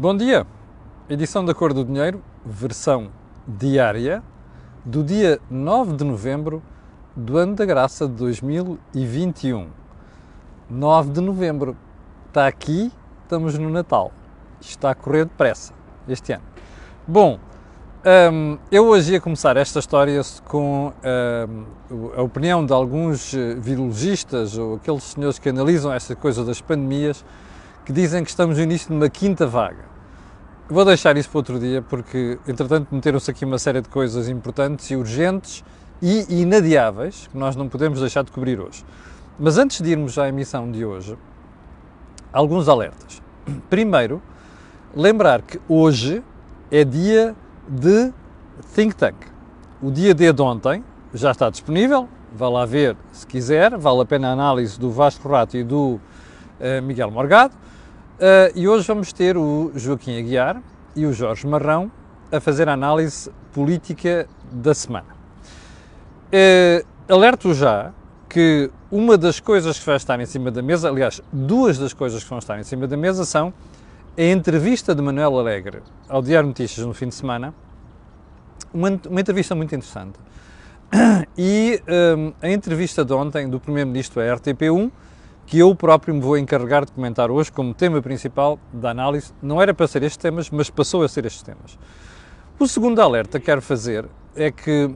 Bom dia! Edição da Cor do Dinheiro, versão diária, do dia 9 de novembro do ano da graça de 2021. 9 de novembro. Está aqui, estamos no Natal. Está a correr depressa este ano. Bom, hum, eu hoje ia começar esta história com hum, a opinião de alguns eh, virologistas ou aqueles senhores que analisam esta coisa das pandemias que dizem que estamos no início de uma quinta vaga. Vou deixar isso para outro dia porque, entretanto, meteram-se aqui uma série de coisas importantes e urgentes e inadiáveis que nós não podemos deixar de cobrir hoje. Mas antes de irmos à emissão de hoje, alguns alertas. Primeiro, lembrar que hoje é dia de Think Tank. O dia de ontem já está disponível, vá lá ver se quiser, vale a pena a análise do Vasco Rato e do uh, Miguel Morgado. Uh, e hoje vamos ter o Joaquim Aguiar e o Jorge Marrão a fazer a análise política da semana. Uh, alerto já que uma das coisas que vai estar em cima da mesa, aliás, duas das coisas que vão estar em cima da mesa são a entrevista de Manuel Alegre ao Diário Notícias no fim de semana, uma, uma entrevista muito interessante, e um, a entrevista de ontem do Primeiro-Ministro à RTP1, que eu próprio me vou encarregar de comentar hoje como tema principal da análise. Não era para ser estes temas, mas passou a ser estes temas. O segundo alerta que quero fazer é que uh,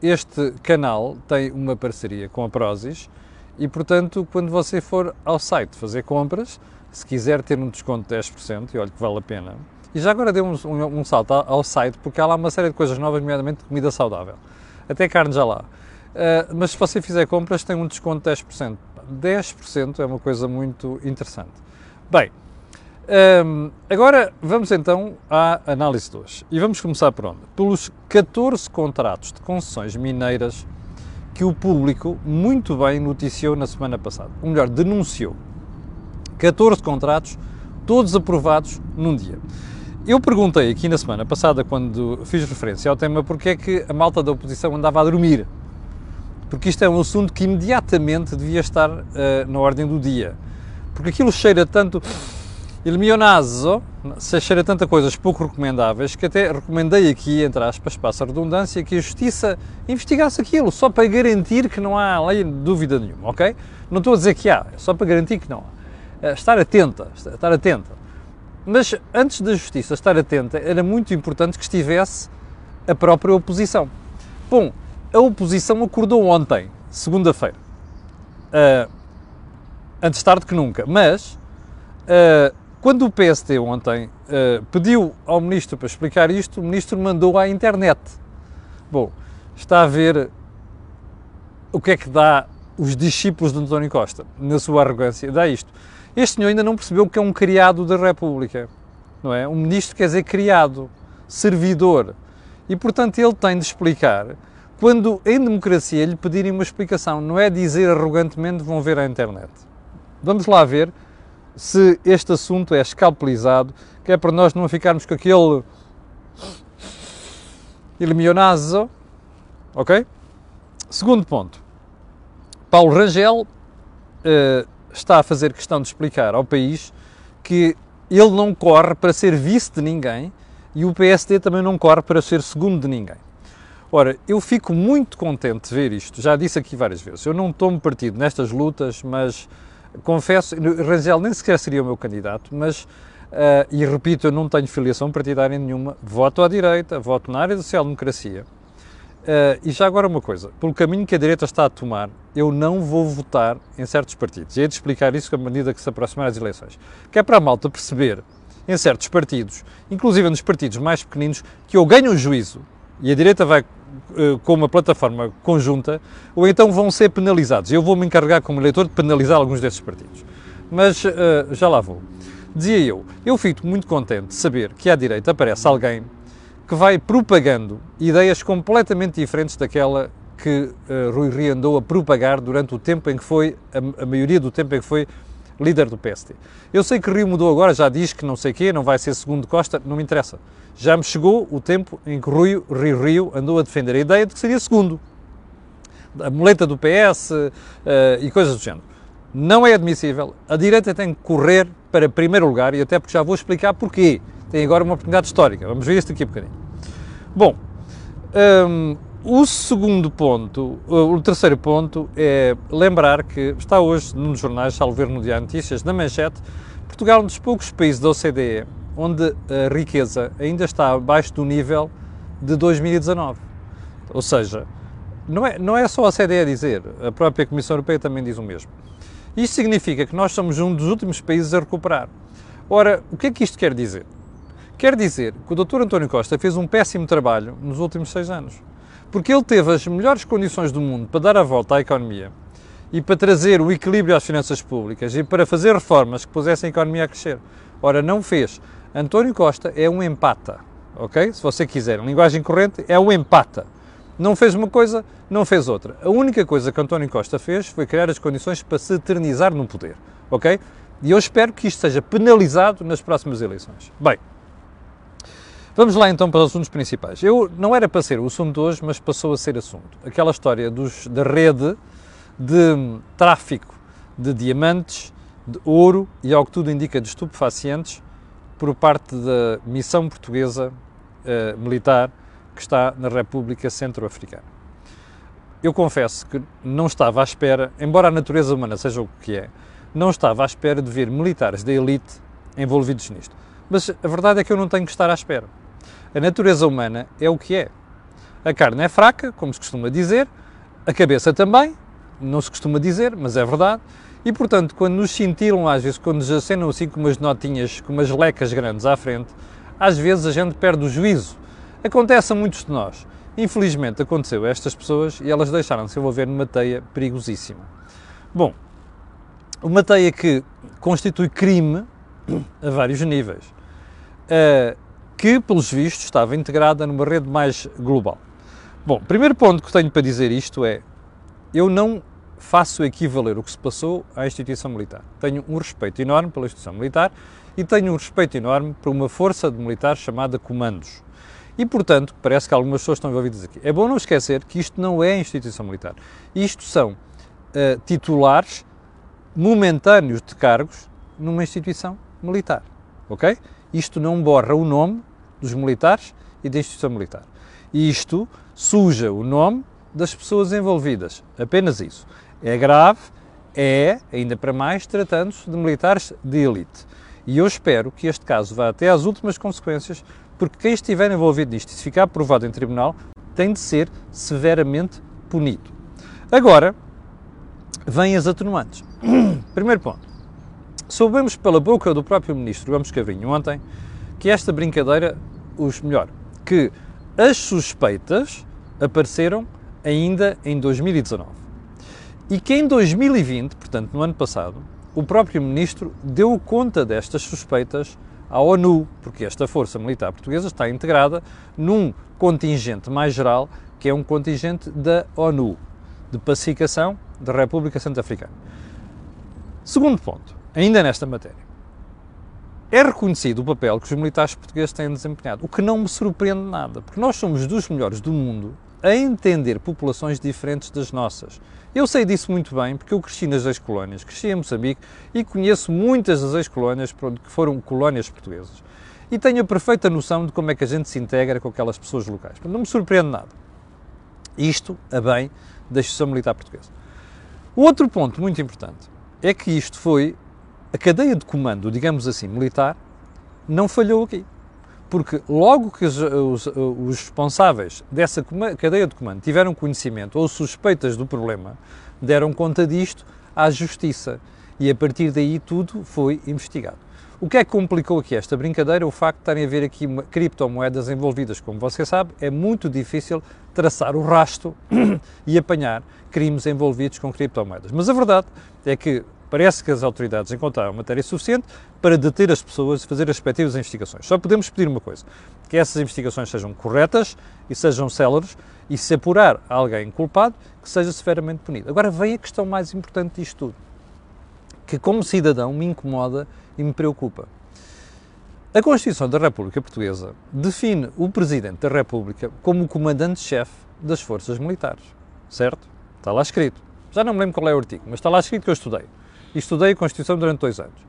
este canal tem uma parceria com a Prozis e, portanto, quando você for ao site fazer compras, se quiser ter um desconto de 10%, e olha que vale a pena, e já agora dê um, um, um salto ao site, porque há lá uma série de coisas novas, nomeadamente comida saudável. Até carne já lá. Uh, mas se você fizer compras, tem um desconto de 10%. 10% é uma coisa muito interessante. Bem, um, agora vamos então à análise de hoje. E vamos começar por onde? Pelos 14 contratos de concessões mineiras que o público muito bem noticiou na semana passada. Ou melhor, denunciou. 14 contratos, todos aprovados num dia. Eu perguntei aqui na semana passada, quando fiz referência ao tema, porque é que a malta da oposição andava a dormir porque isto é um assunto que imediatamente devia estar uh, na ordem do dia. Porque aquilo cheira tanto. Il naso cheira tanta coisas pouco recomendáveis que até recomendei aqui, entre aspas, passa a redundância, que a Justiça investigasse aquilo, só para garantir que não há lei dúvida nenhuma, ok? Não estou a dizer que há, é só para garantir que não há. Uh, estar atenta, estar atenta. Mas antes da Justiça estar atenta, era muito importante que estivesse a própria oposição. Bom, a oposição acordou ontem, segunda-feira. Uh, antes tarde que nunca. Mas, uh, quando o PST ontem uh, pediu ao ministro para explicar isto, o ministro mandou à internet. Bom, está a ver o que é que dá os discípulos de António Costa, na sua arrogância. Dá isto. Este senhor ainda não percebeu que é um criado da República. Não é? Um ministro quer dizer criado, servidor. E, portanto, ele tem de explicar quando em democracia lhe pedirem uma explicação, não é dizer arrogantemente vão ver a internet. Vamos lá ver se este assunto é escalpelizado, que é para nós não ficarmos com aquele il mio naso, ok? Segundo ponto, Paulo Rangel uh, está a fazer questão de explicar ao país que ele não corre para ser vice de ninguém e o PSD também não corre para ser segundo de ninguém. Ora, eu fico muito contente de ver isto, já disse aqui várias vezes, eu não tomo partido nestas lutas, mas confesso, Rangel nem sequer seria o meu candidato, mas, uh, e repito, eu não tenho filiação partidária nenhuma, voto à direita, voto na área da social-democracia. Uh, e já agora uma coisa, pelo caminho que a direita está a tomar, eu não vou votar em certos partidos. E é de explicar isso à medida que se aproximar as eleições. Que é para a malta perceber, em certos partidos, inclusive nos partidos mais pequeninos, que ou ganham juízo e a direita vai com uma plataforma conjunta, ou então vão ser penalizados. Eu vou me encarregar como eleitor de penalizar alguns desses partidos. Mas uh, já lá vou. Dizia eu, eu fico muito contente de saber que à direita aparece alguém que vai propagando ideias completamente diferentes daquela que uh, Rui Rio andou a propagar durante o tempo em que foi, a maioria do tempo em que foi líder do PST. Eu sei que Rio mudou agora, já diz que não sei quê, não vai ser segundo Costa, não me interessa. Já me chegou o tempo em que Rio, Rio Rio andou a defender a ideia de que seria segundo. A muleta do PS uh, eh, e coisas do género. Não é admissível. A direita tem que correr para primeiro lugar e até porque já vou explicar porquê. Tem agora uma oportunidade histórica. Vamos ver isto aqui um bocadinho. Bom, um, o segundo ponto, o terceiro ponto é lembrar que está hoje nos jornais, salvo ver no Diário Notícias, na manchete, Portugal é um dos poucos países da OCDE onde a riqueza ainda está abaixo do nível de 2019. Ou seja, não é, não é só a OCDE a dizer, a própria Comissão Europeia também diz o mesmo. Isto significa que nós somos um dos últimos países a recuperar. Ora, o que é que isto quer dizer? Quer dizer que o Dr. António Costa fez um péssimo trabalho nos últimos seis anos. Porque ele teve as melhores condições do mundo para dar a volta à economia e para trazer o equilíbrio às finanças públicas e para fazer reformas que pusessem a economia a crescer. Ora, não fez. António Costa é um empata, ok? Se você quiser, em linguagem corrente, é um empata. Não fez uma coisa, não fez outra. A única coisa que António Costa fez foi criar as condições para se eternizar no poder, ok? E eu espero que isto seja penalizado nas próximas eleições. Bem, vamos lá então para os assuntos principais. Eu não era para ser o assunto hoje, mas passou a ser assunto. Aquela história dos, da rede de tráfico de diamantes, de ouro e, ao que tudo indica, de estupefacientes por parte da missão portuguesa eh, militar que está na República Centro-Africana. Eu confesso que não estava à espera, embora a natureza humana seja o que é, não estava à espera de ver militares da elite envolvidos nisto. Mas a verdade é que eu não tenho que estar à espera. A natureza humana é o que é. A carne é fraca, como se costuma dizer, a cabeça também, não se costuma dizer, mas é verdade. E portanto, quando nos cintilam, às vezes, quando nos acenam assim com umas notinhas, com umas lecas grandes à frente, às vezes a gente perde o juízo. Acontece a muitos de nós. Infelizmente aconteceu a estas pessoas e elas deixaram-se envolver numa teia perigosíssima. Bom, uma teia que constitui crime a vários níveis, uh, que, pelos vistos, estava integrada numa rede mais global. Bom, primeiro ponto que tenho para dizer isto é: eu não faço equivaler o que se passou à instituição militar. Tenho um respeito enorme pela instituição militar e tenho um respeito enorme por uma força de militares chamada comandos. E, portanto, parece que algumas pessoas estão envolvidas aqui. É bom não esquecer que isto não é instituição militar. Isto são uh, titulares momentâneos de cargos numa instituição militar. Ok? Isto não borra o nome dos militares e da instituição militar. Isto suja o nome das pessoas envolvidas. Apenas isso. É grave, é, ainda para mais, tratando-se de militares de elite. E eu espero que este caso vá até às últimas consequências, porque quem estiver envolvido nisto e se ficar provado em tribunal tem de ser severamente punido. Agora, vêm as atenuantes. Primeiro ponto. Soubemos pela boca do próprio ministro Gomes Cavrinho ontem que esta brincadeira, os melhor, que as suspeitas apareceram ainda em 2019 e que em 2020, portanto no ano passado, o próprio ministro deu conta destas suspeitas à ONU, porque esta força militar portuguesa está integrada num contingente mais geral, que é um contingente da ONU, de pacificação da República Centro-Africana. Segundo ponto, ainda nesta matéria, é reconhecido o papel que os militares portugueses têm desempenhado, o que não me surpreende nada, porque nós somos dos melhores do mundo a entender populações diferentes das nossas. Eu sei disso muito bem porque eu cresci nas ex-colónias, cresci em Moçambique e conheço muitas das ex-colónias que foram colónias portuguesas. E tenho a perfeita noção de como é que a gente se integra com aquelas pessoas locais. Não me surpreende nada. Isto a bem da instituição militar portuguesa. O outro ponto muito importante é que isto foi a cadeia de comando, digamos assim, militar, não falhou aqui porque logo que os, os, os, responsáveis dessa cadeia de comando tiveram conhecimento ou suspeitas do problema, deram conta disto à Justiça e a partir daí tudo foi investigado. O que é que complicou aqui esta brincadeira? O facto de estarem a ver aqui criptomoedas envolvidas. Como você sabe, é muito difícil traçar o rasto e apanhar crimes envolvidos com criptomoedas. Mas a verdade é que Parece que as autoridades encontraram matéria suficiente para deter as pessoas e fazer as respectivas investigações. Só podemos pedir uma coisa: que essas investigações sejam corretas e sejam céleres e se apurar alguém culpado, que seja severamente punido. Agora vem a questão mais importante disto tudo, que como cidadão me incomoda e me preocupa. A Constituição da República Portuguesa define o Presidente da República como o comandante-chefe das forças militares, certo? Está lá escrito. Já não me lembro qual é o artigo, mas está lá escrito que eu estudei. E estudei a Constituição durante dois anos.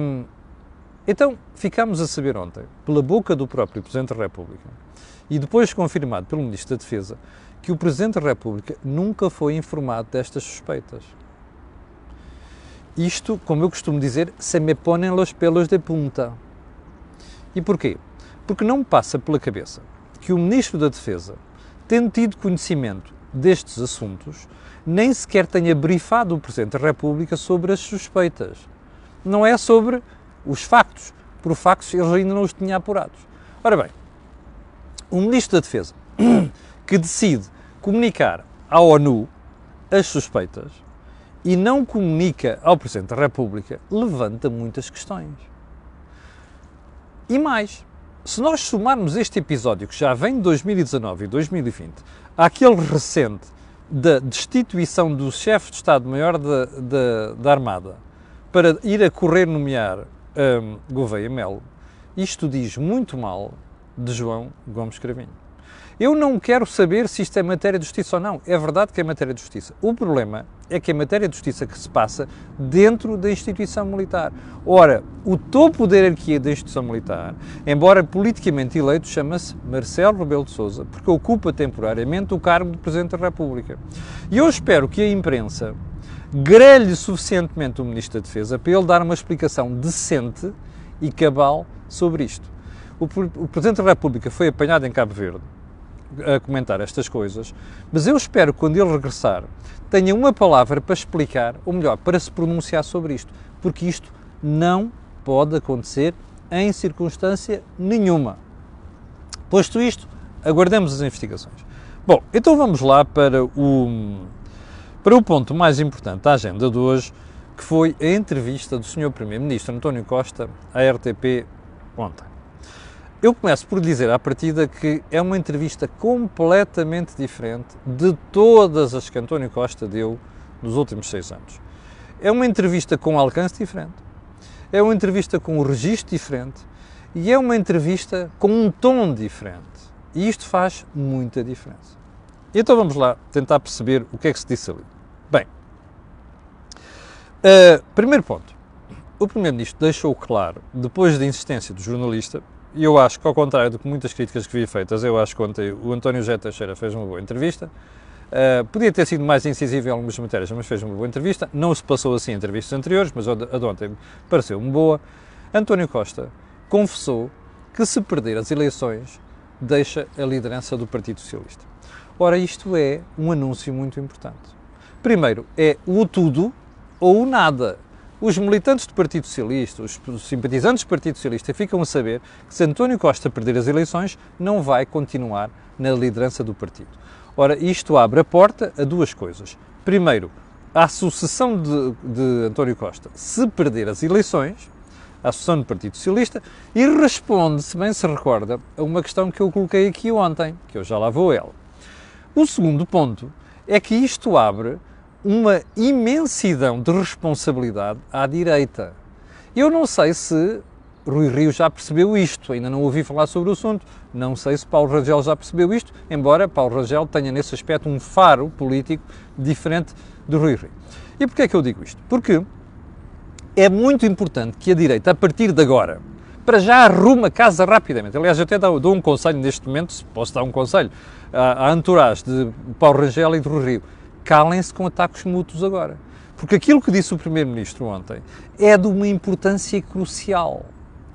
Um, então, ficámos a saber ontem, pela boca do próprio Presidente da República, e depois confirmado pelo Ministro da Defesa, que o Presidente da República nunca foi informado destas suspeitas. Isto, como eu costumo dizer, se me ponem los pelos de punta. E porquê? Porque não me passa pela cabeça que o Ministro da Defesa, tendo tido conhecimento destes assuntos, nem sequer tenha brifado o Presidente da República sobre as suspeitas. Não é sobre os factos. Por factos, eles ainda não os tinham apurados. Ora bem, o Ministro da Defesa, que decide comunicar à ONU as suspeitas e não comunica ao Presidente da República, levanta muitas questões. E mais, se nós somarmos este episódio, que já vem de 2019 e 2020, àquele recente da destituição do chefe de Estado-Maior da, da, da, Armada para ir a correr nomear um, Gouveia Melo, isto diz muito mal de João Gomes Cravinho. Eu não quero saber se isto é matéria de justiça ou não. É verdade que é matéria de justiça. O problema é que é matéria de justiça que se passa dentro da instituição militar. Ora, o topo da hierarquia da instituição militar, embora politicamente eleito, chama-se Marcelo Rebelo de Sousa, porque ocupa temporariamente o cargo de Presidente da República. E eu espero que a imprensa grelhe suficientemente o Ministro da Defesa para ele dar uma explicação decente e cabal sobre isto. O, o Presidente da República foi apanhado em Cabo Verde a comentar estas coisas, mas eu espero que quando ele regressar tenha uma palavra para explicar, ou melhor, para se pronunciar sobre isto, porque isto não pode acontecer em circunstância nenhuma. Posto isto, aguardemos as investigações. Bom, então vamos lá para o, para o ponto mais importante da agenda de hoje, que foi a entrevista do Sr. Primeiro-Ministro António Costa à RTP ontem. Eu começo por dizer à partida que é uma entrevista completamente diferente de todas as que António Costa deu nos últimos seis anos. É uma entrevista com alcance diferente, é uma entrevista com um registro diferente e é uma entrevista com um tom diferente. E isto faz muita diferença. Então vamos lá tentar perceber o que é que se disse ali. Bem, uh, primeiro ponto. O Primeiro-Ministro deixou claro, depois da insistência do jornalista, e eu acho que, ao contrário de muitas críticas que vi feitas, eu acho que ontem o António José Teixeira fez uma boa entrevista. Uh, podia ter sido mais incisivo em algumas matérias, mas fez uma boa entrevista. Não se passou assim em entrevistas anteriores, mas a de ontem pareceu-me boa. António Costa confessou que, se perder as eleições, deixa a liderança do Partido Socialista. Ora, isto é um anúncio muito importante. Primeiro, é o tudo ou o nada os militantes do Partido Socialista, os simpatizantes do Partido Socialista, ficam a saber que se António Costa perder as eleições, não vai continuar na liderança do partido. Ora, isto abre a porta a duas coisas. Primeiro, a sucessão de, de António Costa, se perder as eleições, a sucessão do Partido Socialista, e responde, se bem se recorda, a uma questão que eu coloquei aqui ontem, que eu já lá vou ela. O segundo ponto é que isto abre uma imensidão de responsabilidade à direita. Eu não sei se Rui Rio já percebeu isto, ainda não ouvi falar sobre o assunto, não sei se Paulo Rangel já percebeu isto, embora Paulo Rangel tenha nesse aspecto um faro político diferente do Rui Rio. E porquê é que eu digo isto? Porque é muito importante que a direita, a partir de agora, para já arruma a casa rapidamente. Aliás, eu até dou um conselho neste momento, se posso dar um conselho, à, à entourage de Paulo Rangel e de Rui Rio calem-se com ataques mútuos agora. Porque aquilo que disse o Primeiro-Ministro ontem é de uma importância crucial.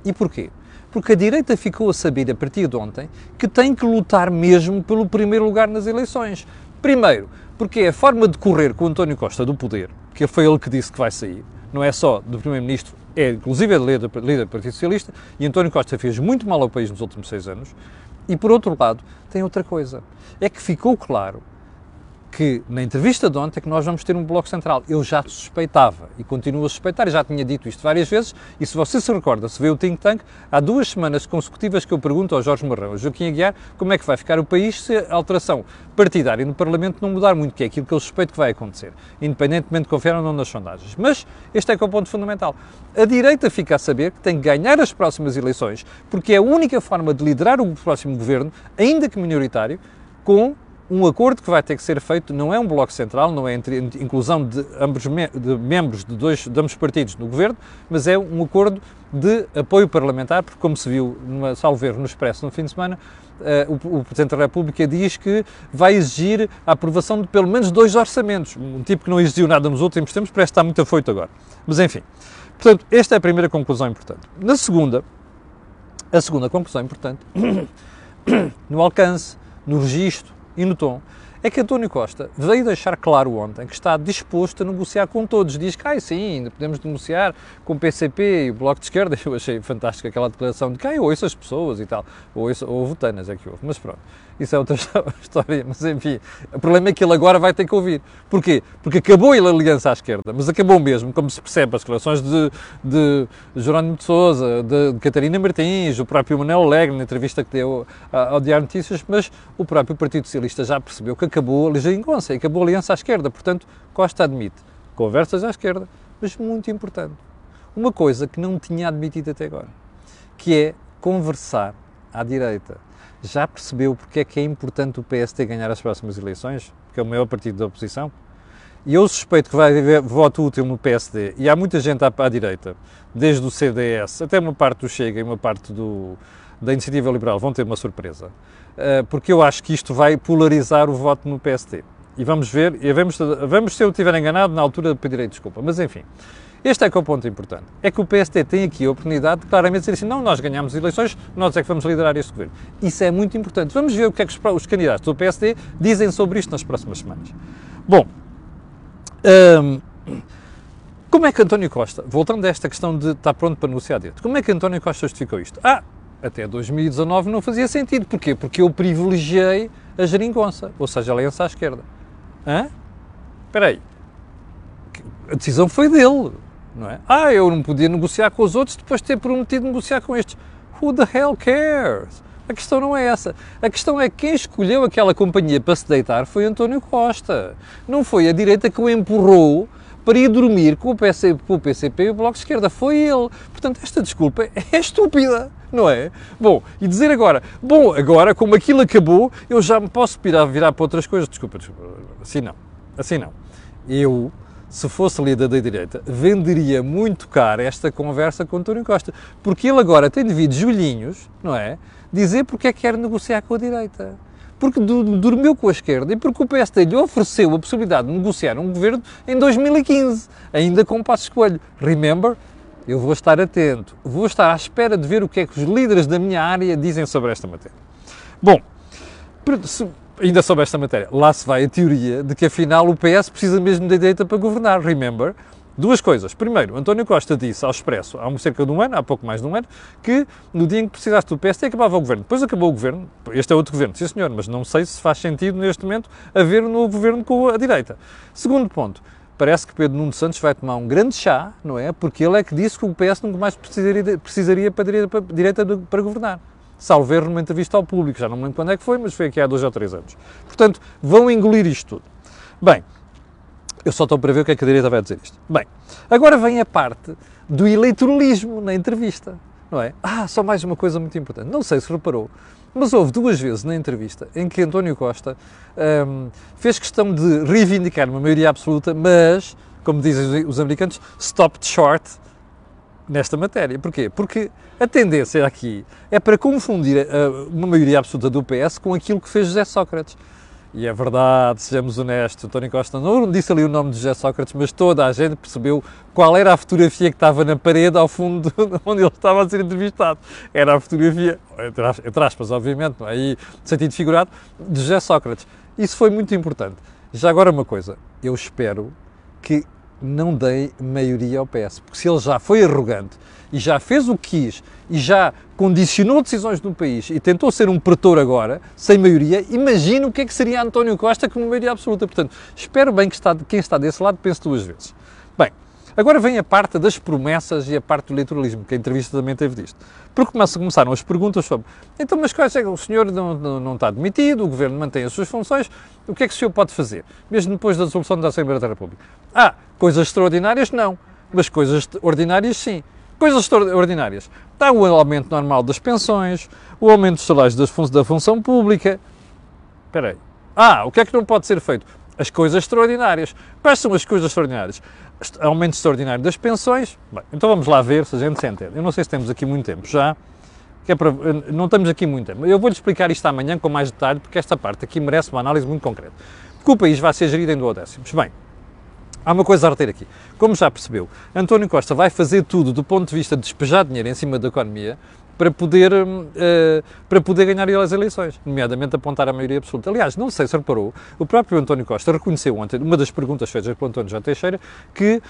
E porquê? Porque a direita ficou a saber a partir de ontem que tem que lutar mesmo pelo primeiro lugar nas eleições. Primeiro, porque é a forma de correr com o António Costa do poder, que foi ele que disse que vai sair, não é só do Primeiro-Ministro, é inclusive é líder, líder do Partido Socialista, e António Costa fez muito mal ao país nos últimos seis anos. E por outro lado, tem outra coisa, é que ficou claro que na entrevista de ontem é que nós vamos ter um bloco central. Eu já suspeitava e continuo a suspeitar, e já tinha dito isto várias vezes, e se você se recorda, se vê o think tank, há duas semanas consecutivas que eu pergunto ao Jorge Marrão, ao Joaquim Aguiar, como é que vai ficar o país se a alteração partidária no Parlamento não mudar muito, que é aquilo que eu suspeito que vai acontecer, independentemente de confiar ou não nas sondagens. Mas este é que é o ponto fundamental. A direita fica a saber que tem que ganhar as próximas eleições, porque é a única forma de liderar o próximo governo, ainda que minoritário, com um acordo que vai ter que ser feito não é um bloco central, não é entre inclusão de ambos de membros de dois de ambos partidos no governo, mas é um acordo de apoio parlamentar, porque como se viu, numa, salvo no Expresso no fim de semana, uh, o, o, Presidente da República diz que vai exigir a aprovação de pelo menos dois orçamentos, um tipo que não exigiu nada nos últimos tempos, parece estar muito afoito agora. Mas enfim, portanto, esta é a primeira conclusão importante. Na segunda, a segunda conclusão importante, no alcance, no registro, e no tom, é que António Costa veio deixar claro ontem que está disposto a negociar com todos. Diz que, ai sim, podemos negociar com o PCP e o Bloco de Esquerda. Eu achei fantástica aquela declaração de que, ai, ouço as pessoas e tal. Ou houve tanas, é que houve. Mas pronto, isso é outra história. Mas enfim, o problema é que ele agora vai ter que ouvir. Porquê? Porque acabou ele a aliança à esquerda, mas acabou mesmo, como se percebe, as declarações de, de Jerónimo de Souza, de, de, Catarina Martins, o próprio Manuel Alegre, na entrevista que deu ao Diário Notícias, mas o próprio Partido Socialista já percebeu que acabou a geringonça, acabou a aliança à esquerda. Portanto, Costa admite conversas à esquerda, mas muito importante. Uma coisa que não tinha admitido até agora, que é conversar à direita. Já percebeu porque é que é importante o PSD ganhar as próximas eleições? Que é o maior partido da oposição? E eu suspeito que vai haver voto útil no PSD, e há muita gente à, à direita, desde o CDS até uma parte do Chega e uma parte do, da Iniciativa Liberal, vão ter uma surpresa. Eh, porque eu acho que isto vai polarizar o voto no PST. E vamos ver, e vamos, vamos se eu estiver enganado, na altura pedirei desculpa. Mas enfim, este é que é o ponto importante. É que o PST tem aqui a oportunidade de claramente dizer assim, não, nós ganhamos eleições, nós é que vamos liderar este governo. Isso é muito importante. Vamos ver o que é que os, os candidatos do PSD dizem sobre isto nas próximas semanas. Bom, hum, como é que António Costa, voltando a esta questão de estar pronto para negociar direito, como é que António Costa justificou isto? Ah, até 2019 não fazia sentido. Porquê? Porque eu privilegiei a geringonça, ou seja, a aliança à esquerda. Hã? Espera aí. A decisão foi dele, não é? Ah, eu não podia negociar com os outros depois de ter prometido negociar com estes. Who the hell cares? A questão não é essa. A questão é que quem escolheu aquela companhia para se deitar foi António Costa. Não foi a direita que o empurrou para ir dormir com o, PC, com o PCP e o Bloco de Esquerda. Foi ele. Portanto, esta desculpa é estúpida, não é? Bom, e dizer agora, bom, agora como aquilo acabou, eu já me posso virar, virar para outras coisas. Desculpa, desculpa. Assim não. Assim não. Eu, se fosse líder da direita, venderia muito caro esta conversa com António Costa. Porque ele agora tem devido joelhinhos, não é? Dizer porque é que quer negociar com a direita porque dormiu com a esquerda e porque o PSD lhe ofereceu a possibilidade de negociar um governo em 2015, ainda com Passos Coelho. Remember? Eu vou estar atento, vou estar à espera de ver o que é que os líderes da minha área dizem sobre esta matéria. Bom, ainda sobre esta matéria, lá se vai a teoria de que afinal o PS precisa mesmo da direita para governar. Remember? Duas coisas. Primeiro, António Costa disse ao Expresso, há cerca de um ano, há pouco mais de um ano, que no dia em que precisasse do PSD acabava o governo. Depois acabou o governo, este é outro governo, sim senhor, mas não sei se faz sentido neste momento haver um novo governo com a direita. Segundo ponto, parece que Pedro Nuno Santos vai tomar um grande chá, não é? Porque ele é que disse que o PS nunca mais precisaria, precisaria para a direita, para, direita para governar. Salvo erro numa entrevista ao público, já não me lembro quando é que foi, mas foi aqui há dois ou três anos. Portanto, vão engolir isto tudo. Bem, eu só estou para ver o que é que a direita vai dizer isto. Bem, agora vem a parte do eleitoralismo na entrevista, não é? Ah, só mais uma coisa muito importante. Não sei se reparou, mas houve duas vezes na entrevista em que António Costa hum, fez questão de reivindicar uma maioria absoluta, mas, como dizem os americanos, stopped short nesta matéria. Porquê? Porque a tendência aqui é para confundir uma maioria absoluta do PS com aquilo que fez José Sócrates. E é verdade, sejamos honestos, Tony Costa não disse ali o nome de José Sócrates, mas toda a gente percebeu qual era a fotografia que estava na parede ao fundo de onde ele estava a ser entrevistado. Era a fotografia, entre aspas, obviamente, não é? aí sentido figurado, de José Sócrates. Isso foi muito importante. Já agora uma coisa, eu espero que não dei maioria ao PS, porque se ele já foi arrogante e já fez o que quis e já condicionou decisões no país e tentou ser um pretor agora, sem maioria, imagina o que é que seria António Costa com uma maioria absoluta. Portanto, espero bem que está, quem está desse lado pense duas vezes. Bem, agora vem a parte das promessas e a parte do eleitoralismo, que a entrevista também teve disto. Porque começaram as perguntas sobre, então, mas quais é que o senhor não, não, não está demitido, o governo mantém as suas funções, o que é que o senhor pode fazer, mesmo depois da dissolução da Assembleia da República? Ah, coisas extraordinárias não, mas coisas ordinárias sim. Coisas extraordinárias. Está o aumento normal das pensões, o aumento dos salários das fun da função pública. Espera aí. Ah, o que é que não pode ser feito? As coisas extraordinárias. Quais são as coisas extraordinárias? Aumento extraordinário das pensões. Bem, então vamos lá ver se a gente se entende. Eu não sei se temos aqui muito tempo já. Que é para, não estamos aqui muito tempo. Eu vou-lhe explicar isto amanhã com mais detalhe, porque esta parte aqui merece uma análise muito concreta. Porque o país vai ser gerido em duodécimos. Bem, Há uma coisa a reter aqui. Como já percebeu, António Costa vai fazer tudo do ponto de vista de despejar dinheiro em cima da economia para poder, uh, para poder ganhar as eleições, nomeadamente apontar a maioria absoluta. Aliás, não sei se reparou, o próprio António Costa reconheceu ontem, uma das perguntas feitas pelo António João Teixeira, que,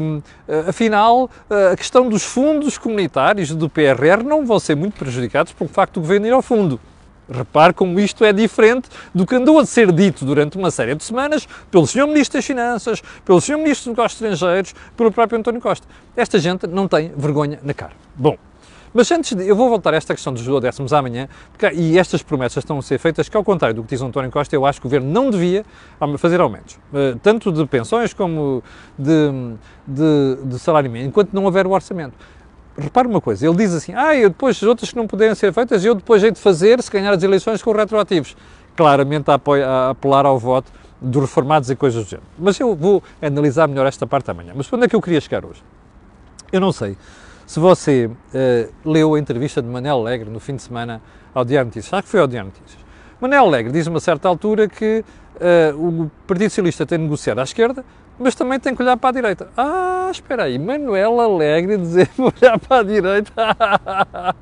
um, eh, afinal, eh, a questão dos fundos comunitários do PRR não vão ser muito prejudicados pelo facto do governo ir ao fundo. Repare como isto é diferente do que andou a ser dito durante uma série de semanas pelo Sr. Ministro das Finanças, pelo Sr. Ministro dos Negócios Estrangeiros, pelo próprio António Costa. Esta gente não tem vergonha na cara. Bom, mas antes de, eu vou voltar a esta questão dos duodécimos amanhã, porque, e estas promessas estão a ser feitas, que ao contrário do que diz António Costa, eu acho que o Governo não devia fazer aumentos, eh, tanto de pensões como de, de, de salário mínimo, enquanto não houver o orçamento. Repare uma coisa, ele diz assim, ah, eu depois, as outras que não puderem ser feitas, eu depois hei de fazer, se ganhar as eleições, com retroativos. Claramente a, apoio, a apelar ao voto dos reformados e coisas do género. Mas eu vou analisar melhor esta parte amanhã. Mas onde é que eu queria chegar hoje? Eu não sei se você uh, leu a entrevista de Manel Alegre no fim de semana ao Diário Notícias, acho que foi ao Diário Notícias. Manel Alegre diz a uma certa altura que uh, o Partido Socialista tem negociado à esquerda, mas também tem que olhar para a direita. Ah, espera aí, Manuel Alegre dizer olhar para a direita.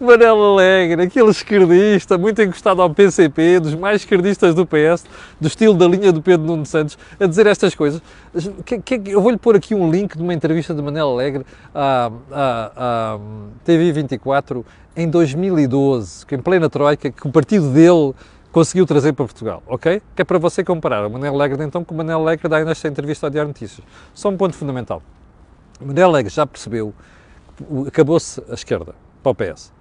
Manuel Alegre, aquele esquerdista, muito encostado ao PCP, dos mais esquerdistas do PS, do estilo da linha do Pedro Nuno Santos, a dizer estas coisas. Que, que, eu vou-lhe pôr aqui um link de uma entrevista de Manuel Alegre à, à, à TV 24 em 2012, que em plena troika, que o partido dele conseguiu trazer para Portugal, ok? Que é para você comparar o Manel Alegre então com o Manel Alegre dá nesta entrevista ao Diário Notícias. Só um ponto fundamental. O Manel Alegre já percebeu acabou-se a esquerda para o PS.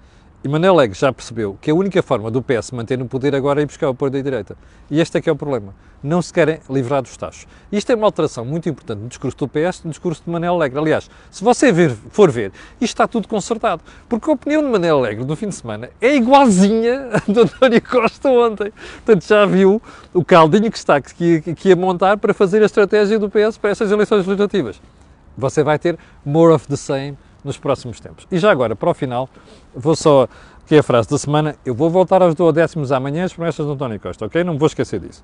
E Manuel Alegre já percebeu que a única forma do PS manter no poder agora é ir buscar o apoio da direita. E este é que é o problema. Não se querem livrar dos taxos. Isto é uma alteração muito importante no discurso do PS no discurso de Manuel Alegre. Aliás, se você ver, for ver, isto está tudo consertado. Porque a opinião de Manuel Alegre no fim de semana é igualzinha a do António Costa ontem. Portanto, já viu o caldinho que está que, que ia montar para fazer a estratégia do PS para essas eleições legislativas. Você vai ter more of the same nos próximos tempos. E já agora, para o final, vou só, que é a frase da semana, eu vou voltar aos duodécimos amanhã as promessas do António Costa, ok? Não vou esquecer disso.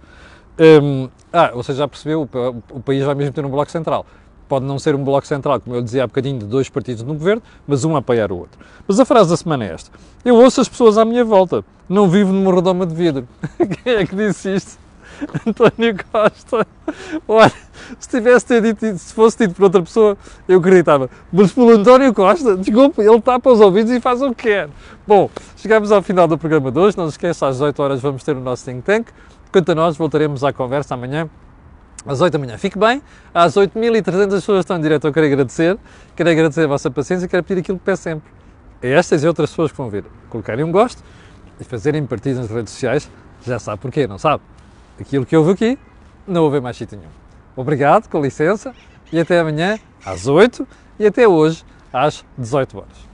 Um, ah, você já percebeu, o, o país vai mesmo ter um bloco central. Pode não ser um bloco central, como eu dizia há bocadinho, de dois partidos no governo, mas um a apoiar o outro. Mas a frase da semana é esta. Eu ouço as pessoas à minha volta. Não vivo numa redoma de vidro. Quem é que disse isto? António Costa. Olha, se tivesse dito, se fosse dito por outra pessoa, eu acreditava. Mas pelo António Costa, desculpe, ele tapa os ouvidos e faz o que quer. Bom, chegamos ao final do programa de hoje. Não se esqueça, às 18 horas vamos ter o nosso think tank. Quanto a nós, voltaremos à conversa amanhã às 8 da manhã. Fique bem, às 8.300 pessoas estão em direto, eu quero agradecer, quero agradecer a vossa paciência e quero pedir aquilo que peço sempre. A estas e outras pessoas que vão vir, colocarem um gosto e fazerem partidas nas redes sociais, já sabe porquê, não sabe? Aquilo que houve aqui, não houve mais sítio nenhum. Obrigado, com licença, e até amanhã às 8 e até hoje às 18 horas.